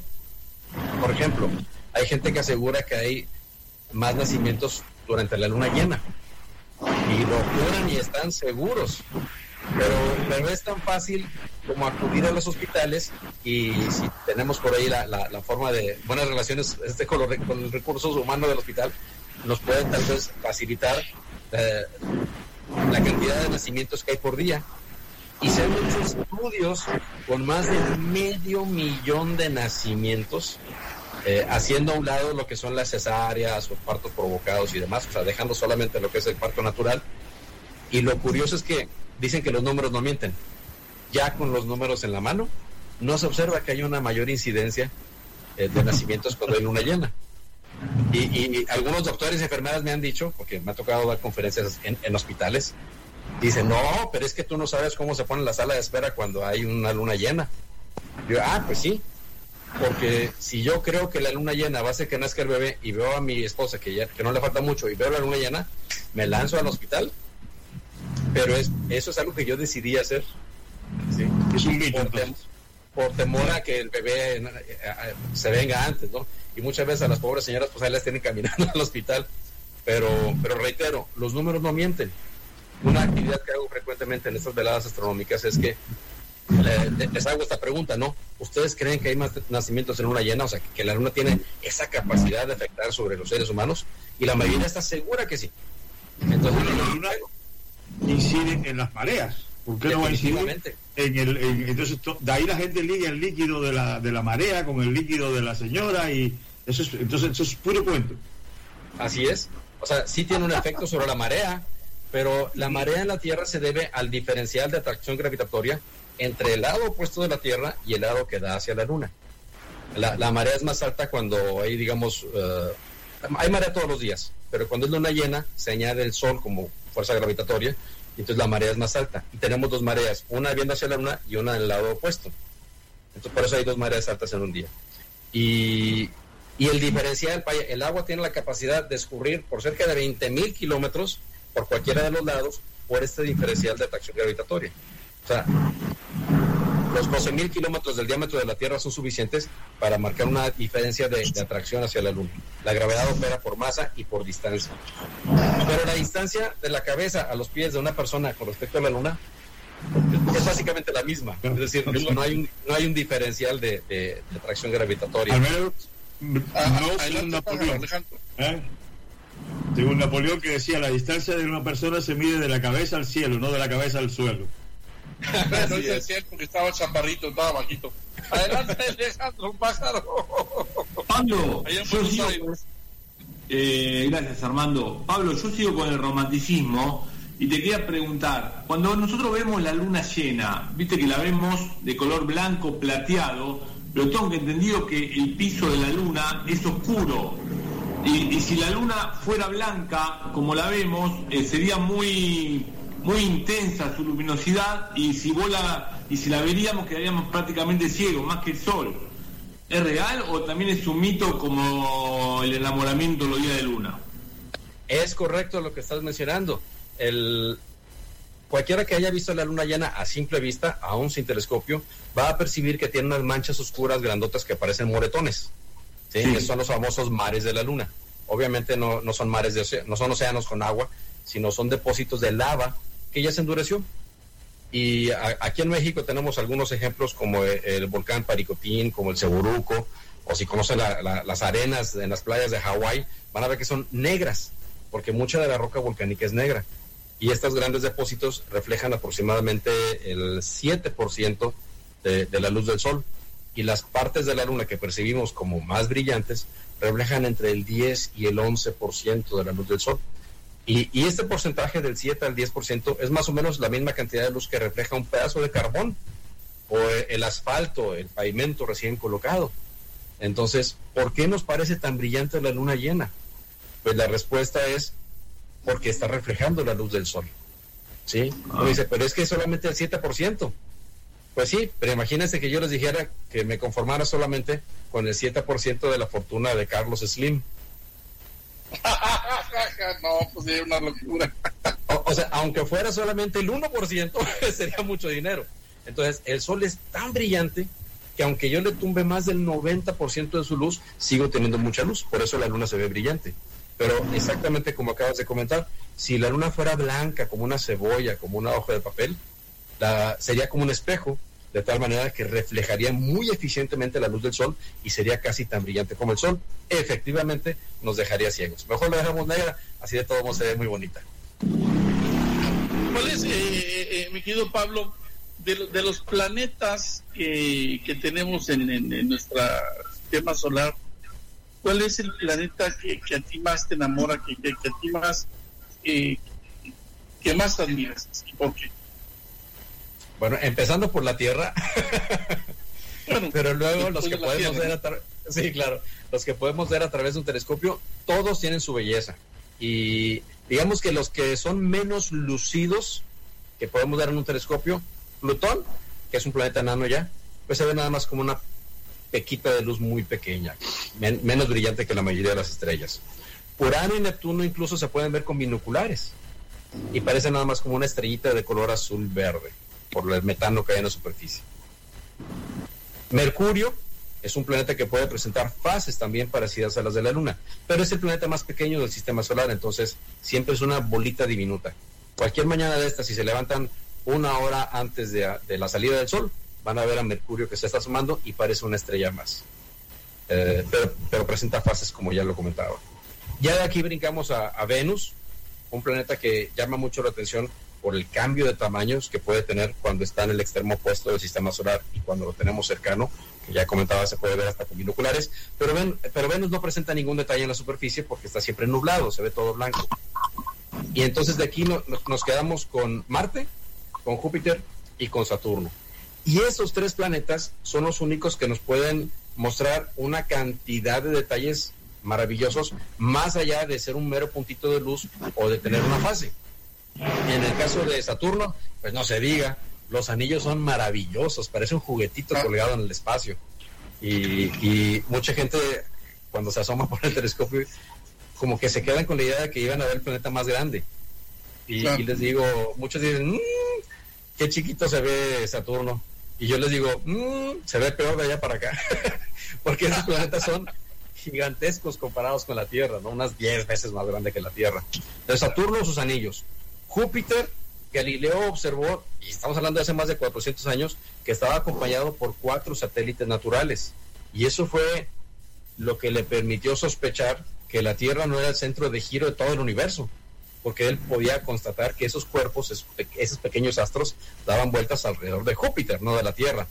Por ejemplo, hay gente que asegura que hay más nacimientos durante la luna llena y lo juran y están seguros. Pero, no es tan fácil como acudir a los hospitales y si tenemos por ahí la, la, forma de buenas relaciones este con, los, con los recursos humanos del hospital, nos pueden tal vez facilitar eh, la cantidad de nacimientos que hay por día. Y se han hecho estudios con más de medio millón de nacimientos, eh, haciendo a un lado lo que son las cesáreas o partos provocados y demás, o sea, dejando solamente lo que es el parto natural. Y lo curioso es que dicen que los números no mienten. Ya con los números en la mano, no se observa que hay una mayor incidencia eh, de nacimientos cuando hay luna llena. Y, algunos doctores y enfermeras me han dicho, porque me ha tocado dar conferencias en, hospitales, dicen, no, pero es que tú no sabes cómo se pone la sala de espera cuando hay una luna llena. Yo, ah, pues sí, porque si yo creo que la luna llena va a ser que nazca el bebé y veo a mi esposa que, ya, que no le falta mucho y veo la luna llena, me lanzo al hospital. Pero es, eso es algo que yo decidí hacer. ¿sí? Es un por temor a que el bebé eh, eh, se venga antes, ¿no? Y muchas veces a las pobres señoras pues ahí las tienen caminando al hospital. Pero, pero reitero, los números no mienten. Una actividad que hago frecuentemente en estas veladas astronómicas es que les hago esta pregunta, ¿no? ¿Ustedes creen que hay más nacimientos en luna llena? O sea, que la luna tiene esa capacidad de afectar sobre los seres humanos y la mayoría está segura que sí. Entonces, la luna incide en las mareas. ¿Por qué no va a incidir en el, entonces, de ahí la gente liga el líquido de la, de la marea con el líquido de la señora y eso es, entonces eso es puro cuento. Así es. O sea, sí tiene un efecto sobre la marea, pero la marea en la Tierra se debe al diferencial de atracción gravitatoria entre el lado opuesto de la Tierra y el lado que da hacia la Luna. La, la marea es más alta cuando hay, digamos, eh, hay marea todos los días, pero cuando es luna llena se añade el Sol como fuerza gravitatoria entonces la marea es más alta. Y tenemos dos mareas, una viendo hacia la luna y una en el lado opuesto. Entonces por eso hay dos mareas altas en un día. Y, el diferencial, el agua tiene la capacidad de escurrir por cerca de 20.000 kilómetros por cualquiera de los lados por este diferencial de atracción gravitatoria. O sea, los 12.000 kilómetros del diámetro de la Tierra son suficientes para marcar una diferencia de, atracción hacia la Luna. La gravedad opera por masa y por distancia. Pero la distancia de la cabeza a los pies de una persona con respecto a la Luna es básicamente la misma. Es decir, no hay un, no hay un diferencial de, atracción gravitatoria. Ah, no según Napoleón. ¿eh? Según Napoleón que decía, la distancia de una persona se mide de la cabeza al cielo, no de la cabeza al suelo. no es cierto que estaba chaparrito, estaba bajito. Adelante, Alejandro, un pájaro. Pablo, yo sigo, eh, gracias Armando. Pablo, yo sigo con el romanticismo y te quería preguntar, cuando nosotros vemos la luna llena, viste que la vemos de color blanco plateado, pero tengo que entendido que el piso de la luna es oscuro. Y, si la luna fuera blanca, como la vemos, eh, sería muy muy intensa su luminosidad y si la, y si la veríamos quedaríamos prácticamente ciegos, más que el sol. ¿Es real o también es un mito como el enamoramiento los días de luna? Es correcto lo que estás mencionando. El, cualquiera que haya visto la luna llena a simple vista, aún sin telescopio, va a percibir que tiene unas manchas oscuras grandotas que parecen moretones. Son los famosos mares de la luna. Obviamente no, no son mares de no son océanos con agua, sino son depósitos de lava que ya se endureció. Y aquí en México tenemos algunos ejemplos como el, volcán Paricotín, como el Ceboruco, o si conocen las arenas en las playas de Hawái, van a ver que son negras, porque mucha de la roca volcánica es negra. Y estos grandes depósitos reflejan aproximadamente el 7% de, de la luz del sol. Y las partes de la luna que percibimos como más brillantes reflejan entre el 10 y el 11% de la luz del sol. Y, este porcentaje del 7 al 10% es más o menos la misma cantidad de luz que refleja un pedazo de carbón o el asfalto, el pavimento recién colocado. Entonces, ¿por qué nos parece tan brillante la luna llena? Pues la respuesta es porque está reflejando la luz del sol. ¿Sí? Ah. dice, pero es que solamente el 7%. Pues sí, pero imagínense que yo les dijera que me conformara solamente con el 7% de la fortuna de Carlos Slim. no, pues es una locura. O sea, aunque fuera solamente el 1%, sería mucho dinero. Entonces, el sol es tan brillante que aunque yo le tumbe más del 90% de su luz, sigo teniendo mucha luz. Por eso la luna se ve brillante. Pero exactamente como acabas de comentar, si la luna fuera blanca, como una cebolla, como una hoja de papel, la, sería como un espejo, de tal manera que reflejaría muy eficientemente la luz del sol y sería casi tan brillante como el sol. Efectivamente, nos dejaría ciegos. Mejor la dejamos negra, así de todo modo se ve muy bonita. ¿Cuál es, eh, eh, eh, mi querido Pablo, de, los planetas que, tenemos en, nuestro sistema solar, ¿cuál es el planeta que, a ti más te enamora, que, que, a ti más, que más admiras? ¿Y por qué? Bueno, empezando por la Tierra, pero luego los que podemos ver a sí, claro, los que podemos ver a través de un telescopio, todos tienen su belleza. Y digamos que los que son menos lucidos que podemos ver en un telescopio, Plutón, que es un planeta enano ya, pues se ve nada más como una pequita de luz muy pequeña, menos brillante que la mayoría de las estrellas. Urano y Neptuno incluso se pueden ver con binoculares y parece nada más como una estrellita de color azul verde por el metano que hay en la superficie. Mercurio es un planeta que puede presentar fases también parecidas a las de la Luna, pero es el planeta más pequeño del sistema solar, entonces siempre es una bolita diminuta. Cualquier mañana de estas, si se levantan una hora antes de, la salida del Sol, van a ver a Mercurio que se está sumando y parece una estrella más. Eh, pero, presenta fases como ya lo comentaba. Ya de aquí brincamos a, a Venus, un planeta que llama mucho la atención por el cambio de tamaños que puede tener cuando está en el extremo opuesto del sistema solar y cuando lo tenemos cercano, que ya comentaba se puede ver hasta con binoculares, pero, ven, pero Venus no presenta ningún detalle en la superficie porque está siempre nublado, se ve todo blanco. Y entonces de aquí nos quedamos con Marte, con Júpiter y con Saturno. Y esos tres planetas son los únicos que nos pueden mostrar una cantidad de detalles maravillosos, más allá de ser un mero puntito de luz o de tener una fase. En el caso de Saturno, pues no se diga, los anillos son maravillosos, parece un juguetito ah. colgado en el espacio. Y, mucha gente, cuando se asoma por el telescopio, como que se quedan con la idea de que iban a ver el planeta más grande. Y, les digo, muchos dicen, mmm, qué chiquito se ve Saturno. Y yo les digo, mmm, se ve peor de allá para acá. Porque esos planetas son gigantescos comparados con la Tierra, ¿no? Unas 10 veces más grande que la Tierra. De Saturno, sus anillos. Júpiter, Galileo observó, y estamos hablando de hace más de 400 años, que estaba acompañado por cuatro satélites naturales. Y eso fue lo que le permitió sospechar que la Tierra no era el centro de giro de todo el universo, porque él podía constatar que esos cuerpos, esos pequeños astros, daban vueltas alrededor de Júpiter, no de la Tierra.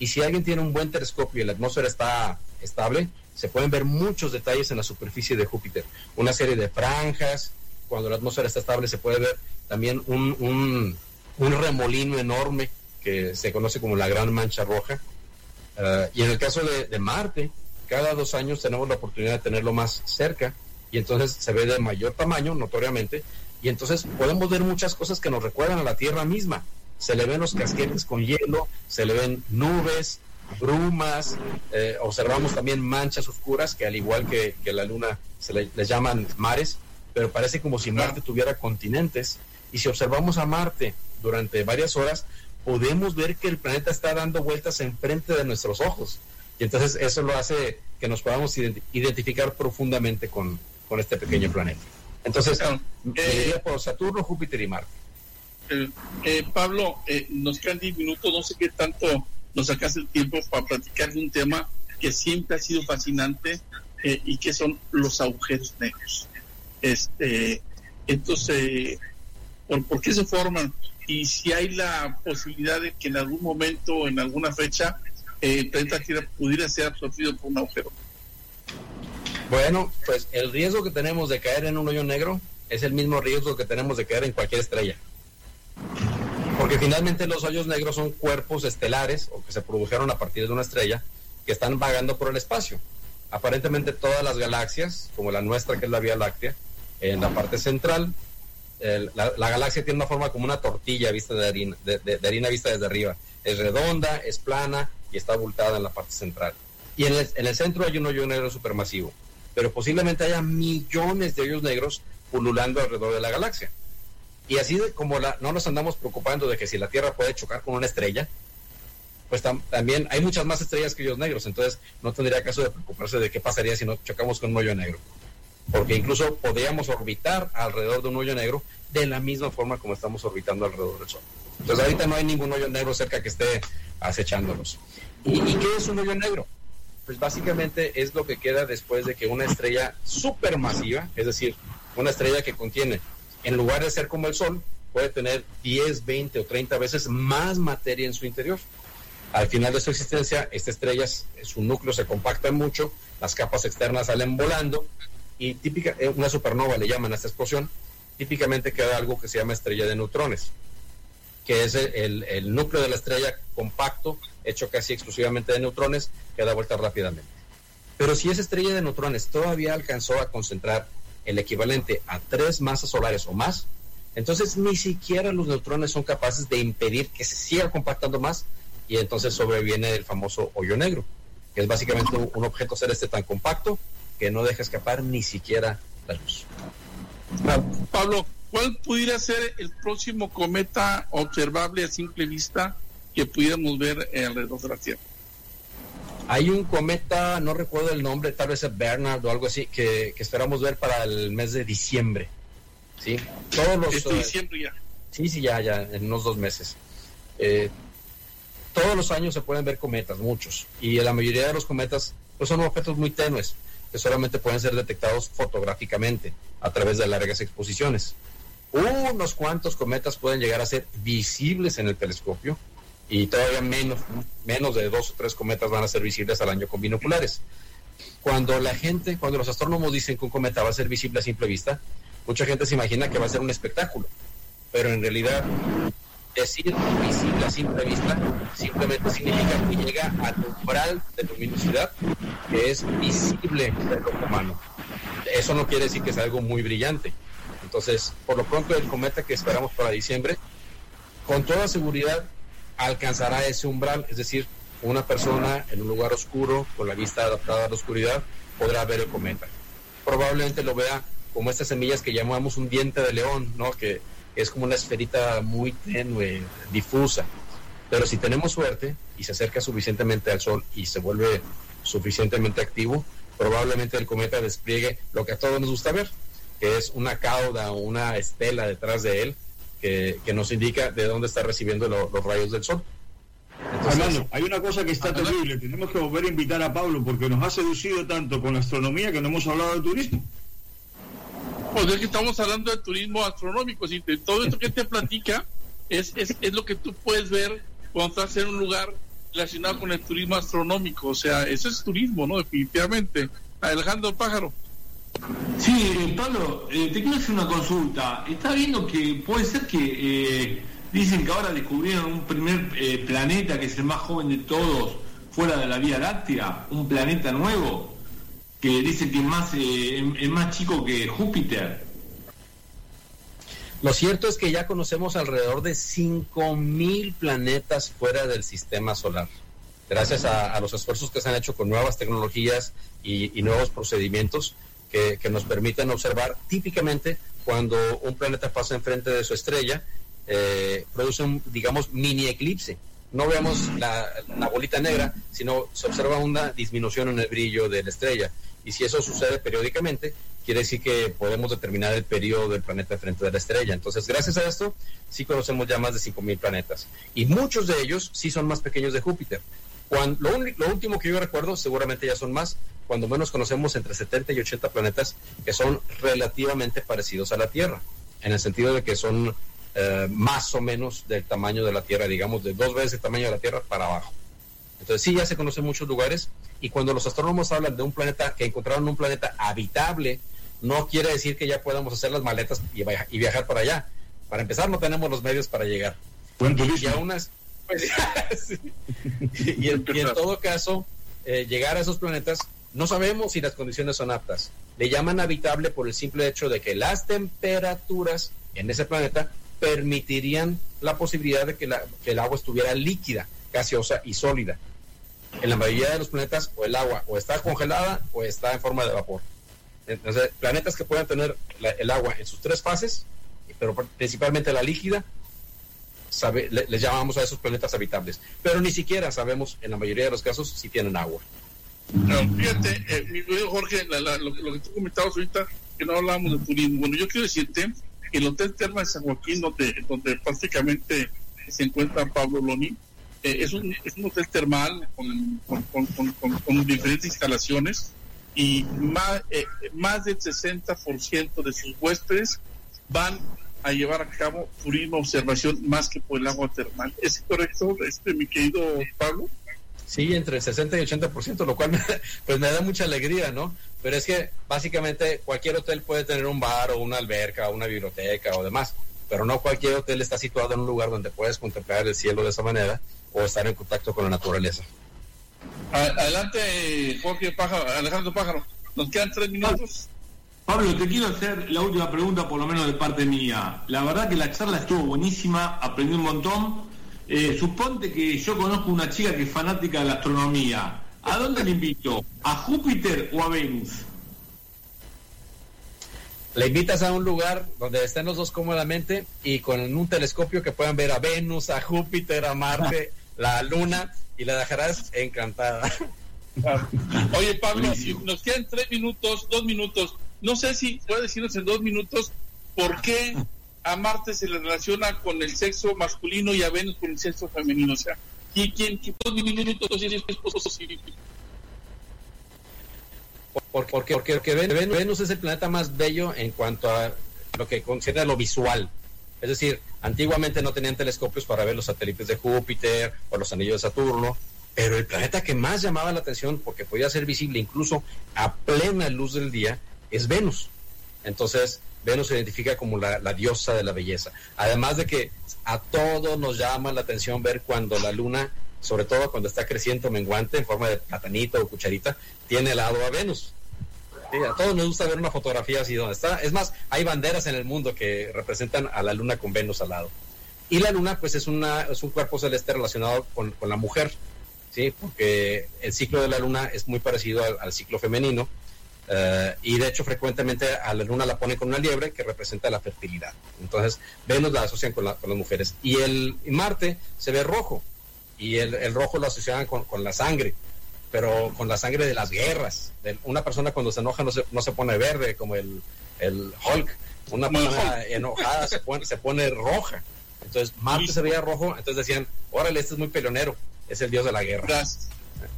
Y si alguien tiene un buen telescopio y la atmósfera está estable, se pueden ver muchos detalles en la superficie de Júpiter. Una serie de franjas, cuando la atmósfera está estable se puede ver también un, remolino enorme que se conoce como la Gran Mancha Roja. Eh, y en el caso de, Marte, cada dos años tenemos la oportunidad de tenerlo más cerca y entonces se ve de mayor tamaño, notoriamente, y entonces podemos ver muchas cosas que nos recuerdan a la Tierra misma. Se le ven los casquetes con hielo, se le ven nubes, brumas, eh, observamos también manchas oscuras que al igual que, la Luna se les llaman mares, pero parece como si Marte tuviera continentes y si observamos a Marte durante varias horas, podemos ver que el planeta está dando vueltas enfrente de nuestros ojos. Y entonces eso lo hace que nos podamos identificar profundamente con, este pequeño planeta. Entonces, eh, por Saturno, Júpiter y Marte. Eh, eh, Pablo, nos quedan 10 minutos, no sé qué tanto nos sacas el tiempo para platicar de un tema que siempre ha sido fascinante y que son los agujeros negros. Este, entonces, por, qué se forman y si hay la posibilidad de que en algún momento, en alguna fecha, eh, el planeta Tierra pudiera ser absorbido por un agujero. Bueno, pues el riesgo que tenemos de caer en un hoyo negro es el mismo riesgo que tenemos de caer en cualquier estrella. Porque finalmente los hoyos negros son cuerpos estelares o que se produjeron a partir de una estrella que están vagando por el espacio. Aparentemente todas las galaxias, como la nuestra que es la Vía Láctea, en la parte central la, galaxia tiene una forma como una tortilla vista de harina, de, harina vista desde arriba. Es redonda, es plana y está abultada en la parte central. Y en el, centro hay un hoyo negro supermasivo. Pero posiblemente haya millones de hoyos negros pululando alrededor de la galaxia. Y así de como la, no nos andamos preocupando de que si la Tierra puede chocar con una estrella, pues también hay muchas más estrellas que hoyos negros, entonces no tendría caso de preocuparse de qué pasaría si no chocamos con un hoyo negro. Porque incluso podríamos orbitar alrededor de un hoyo negro de la misma forma como estamos orbitando alrededor del Sol. Entonces ahorita no hay ningún hoyo negro cerca que esté acechándonos. ¿Y, ¿Y, qué es un hoyo negro? Pues básicamente es lo que queda después de que una estrella supermasiva, es decir, una estrella que contiene, en lugar de ser como el Sol, puede tener 10, 20 o 30 veces más materia en su interior. Al final de su existencia, esta estrella, su núcleo se compacta mucho, las capas externas salen volando y típica, eh, una supernova le llaman a esta explosión, típicamente queda algo que se llama estrella de neutrones, que es el, el núcleo de la estrella compacto, hecho casi exclusivamente de neutrones, que da vuelta rápidamente. Pero si esa estrella de neutrones todavía alcanzó a concentrar el equivalente a tres masas solares o más, entonces ni siquiera los neutrones son capaces de impedir que se siga compactando más y entonces sobreviene el famoso hoyo negro, que es básicamente un, un objeto celeste tan compacto que no deja escapar ni siquiera la luz. Pablo, ¿cuál pudiera ser el próximo cometa observable a simple vista que pudiéramos ver alrededor de la Tierra? Hay un cometa, no recuerdo el nombre, tal vez es Bernard o algo así, que, que esperamos ver para el mes de diciembre. ¿sí? Todos los, este diciembre ya. Sí, sí, ya, ya, en unos dos meses. Eh, todos los años se pueden ver cometas, muchos, y la mayoría de los cometas pues son objetos muy tenues que solamente pueden ser detectados fotográficamente a través de largas exposiciones. Unos cuantos cometas pueden llegar a ser visibles en el telescopio y todavía menos, menos de dos o tres cometas van a ser visibles al año con binoculares. Cuando la gente, cuando los astrónomos dicen que un cometa va a ser visible a simple vista, mucha gente se imagina que va a ser un espectáculo, pero en realidad decir visible a simple vista simplemente significa que llega al umbral de luminosidad que es visible del ojo humano. Eso no quiere decir que sea algo muy brillante. Entonces, por lo pronto, el cometa que esperamos para diciembre, con toda seguridad alcanzará ese umbral, es decir, una persona en un lugar oscuro, con la vista adaptada a la oscuridad, podrá ver el cometa. Probablemente lo vea como estas semillas que llamamos un diente de león, ¿no? Que es como una esferita muy tenue, difusa. Pero si tenemos suerte y se acerca suficientemente al Sol y se vuelve suficientemente activo, probablemente el cometa despliegue lo que a todos nos gusta ver, que es una cauda o una estela detrás de él que, que nos indica de dónde está recibiendo lo, los rayos del Sol. Entonces, Armando, hay una cosa que está terrible. Tenemos que volver a invitar a Pablo porque nos ha seducido tanto con la astronomía que no hemos hablado de turismo. Pues es que estamos hablando de turismo astronómico. Si te, todo esto que te platica es, es, es lo que tú puedes ver cuando estás en un lugar relacionado con el turismo astronómico. O sea, eso es turismo, ¿no? Definitivamente. Alejandro Pájaro. Sí, Pablo, eh, te quiero hacer una consulta. Está viendo que puede ser que eh, dicen que ahora descubrieron un primer eh, planeta que es el más joven de todos fuera de la Vía Láctea, un planeta nuevo que dice que más, eh, es más chico que Júpiter. Lo cierto es que ya conocemos alrededor de 5.000 planetas fuera del sistema solar, gracias a, los esfuerzos que se han hecho con nuevas tecnologías y, nuevos procedimientos que, que, nos permiten observar típicamente cuando un planeta pasa enfrente de su estrella, eh, produce un, digamos, mini eclipse. No vemos la, la bolita negra, sino se observa una disminución en el brillo de la estrella. Y si eso sucede periódicamente, quiere decir que podemos determinar el periodo del planeta frente de la estrella. Entonces, gracias a esto, sí conocemos ya más de 5.000 planetas. Y muchos de ellos sí son más pequeños de Júpiter. Lo, último que yo recuerdo, seguramente ya son más, cuando menos conocemos entre 70 y 80 planetas que son relativamente parecidos a la Tierra, en el sentido de que son eh, más o menos del tamaño de la Tierra, digamos, de dos veces el tamaño de la Tierra para abajo. Entonces sí, ya se conocen muchos lugares y cuando los astrónomos hablan de un planeta, que encontraron un planeta habitable, no quiere decir que ya podamos hacer las maletas y, y viajar para allá. Para empezar, no tenemos los medios para llegar. Buen y, y aún es, pues, sí. y, en, y, en, todo caso, eh, llegar a esos planetas, no sabemos si las condiciones son aptas. Le llaman habitable por el simple hecho de que las temperaturas en ese planeta permitirían la posibilidad de que, la, que el agua estuviera líquida, gaseosa y sólida en la mayoría de los planetas o el agua o está congelada o está en forma de vapor. Entonces, planetas que puedan tener la, el agua en sus tres fases pero principalmente la líquida, le, les llamamos a esos planetas habitables. Pero ni siquiera sabemos en la mayoría de los casos si tienen agua. Fíjate, eh, mi querido Jorge, lo, que tú comentabas ahorita, que no hablábamos de turismo. Bueno, yo quiero decirte que el Hotel Terma de San Joaquín, donde, donde prácticamente se encuentra Pablo Loni, eh, es, un, hotel termal con, diferentes instalaciones y más, eh, más del 60% de sus huéspedes van a llevar a cabo turismo observación más que por el agua termal. ¿Es correcto, este, mi querido Pablo? Sí, entre el 60 y 80%, lo cual me, pues me da mucha alegría, ¿no? Pero es que básicamente cualquier hotel puede tener un bar o una alberca o una biblioteca o demás, pero no cualquier hotel está situado en un lugar donde puedes contemplar el cielo de esa manera o estar en contacto con la naturaleza. Adelante, Jorge Pájaro, Alejandro Pájaro. Nos quedan tres minutos. Pablo, te quiero hacer la última pregunta, por lo menos de parte mía. La verdad que la charla estuvo buenísima, aprendí un montón. Eh, suponte que yo conozco una chica que es fanática de la astronomía. ¿A dónde le invito? ¿A Júpiter o a Venus? Le invitas a un lugar donde estén los dos cómodamente y con un telescopio que puedan ver a Venus, a Júpiter, a Marte, la Luna y la dejarás encantada. Oye, Pablo, si nos quedan tres minutos, dos minutos, no sé si puedes decirnos en dos minutos por qué a Marte se le relaciona con el sexo masculino y a Venus con el sexo femenino. O sea, ¿y quién, dos minutos es posible? Porque, porque, porque Venus es el planeta más bello en cuanto a lo que considera lo visual. Es decir, antiguamente no tenían telescopios para ver los satélites de Júpiter o los anillos de Saturno, pero el planeta que más llamaba la atención, porque podía ser visible incluso a plena luz del día, es Venus. Entonces, Venus se identifica como la, diosa de la belleza. Además de que a todos nos llama la atención ver cuando la luna, sobre todo cuando está creciendo menguante en forma de platanito o cucharita, tiene lado a Venus. A todos nos gusta ver una fotografía así donde está. Es más, hay banderas en el mundo que representan a la luna con Venus al lado. Y la luna, pues, es, una, es un cuerpo celeste relacionado con, la mujer, ¿sí? Porque el ciclo de la luna es muy parecido al ciclo femenino eh, y de hecho, frecuentemente a la luna la ponen con una liebre que representa la fertilidad. Entonces, Venus la asocian con, las mujeres. Y el Marte se ve rojo. Y el, rojo lo asocian con, la sangre, pero con la sangre de las guerras. una persona cuando se enoja no se, no se pone verde como el, el Hulk. Una persona enojada se pone, se pone roja. Entonces, Marte se veía rojo. Entonces decían, órale, este es muy peleonero. Es el dios de la guerra. Gracias.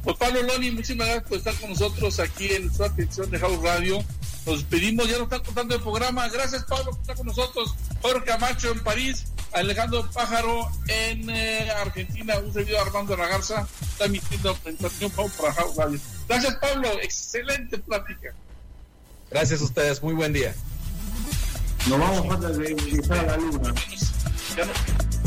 Pues Pablo Loni, muchísimas gracias por estar con nosotros aquí en su atención de House Radio. Nos despedimos, ya nos está contando el programa. Gracias Pablo por estar con nosotros. Jorge Camacho en París, Alejandro Pájaro en eh, Argentina, un servidor Armando Ragarza, está emitiendo presentación para House Radio. Gracias Pablo, excelente plática. Gracias a ustedes, muy buen día. Nos vamos a de a la luna. Ya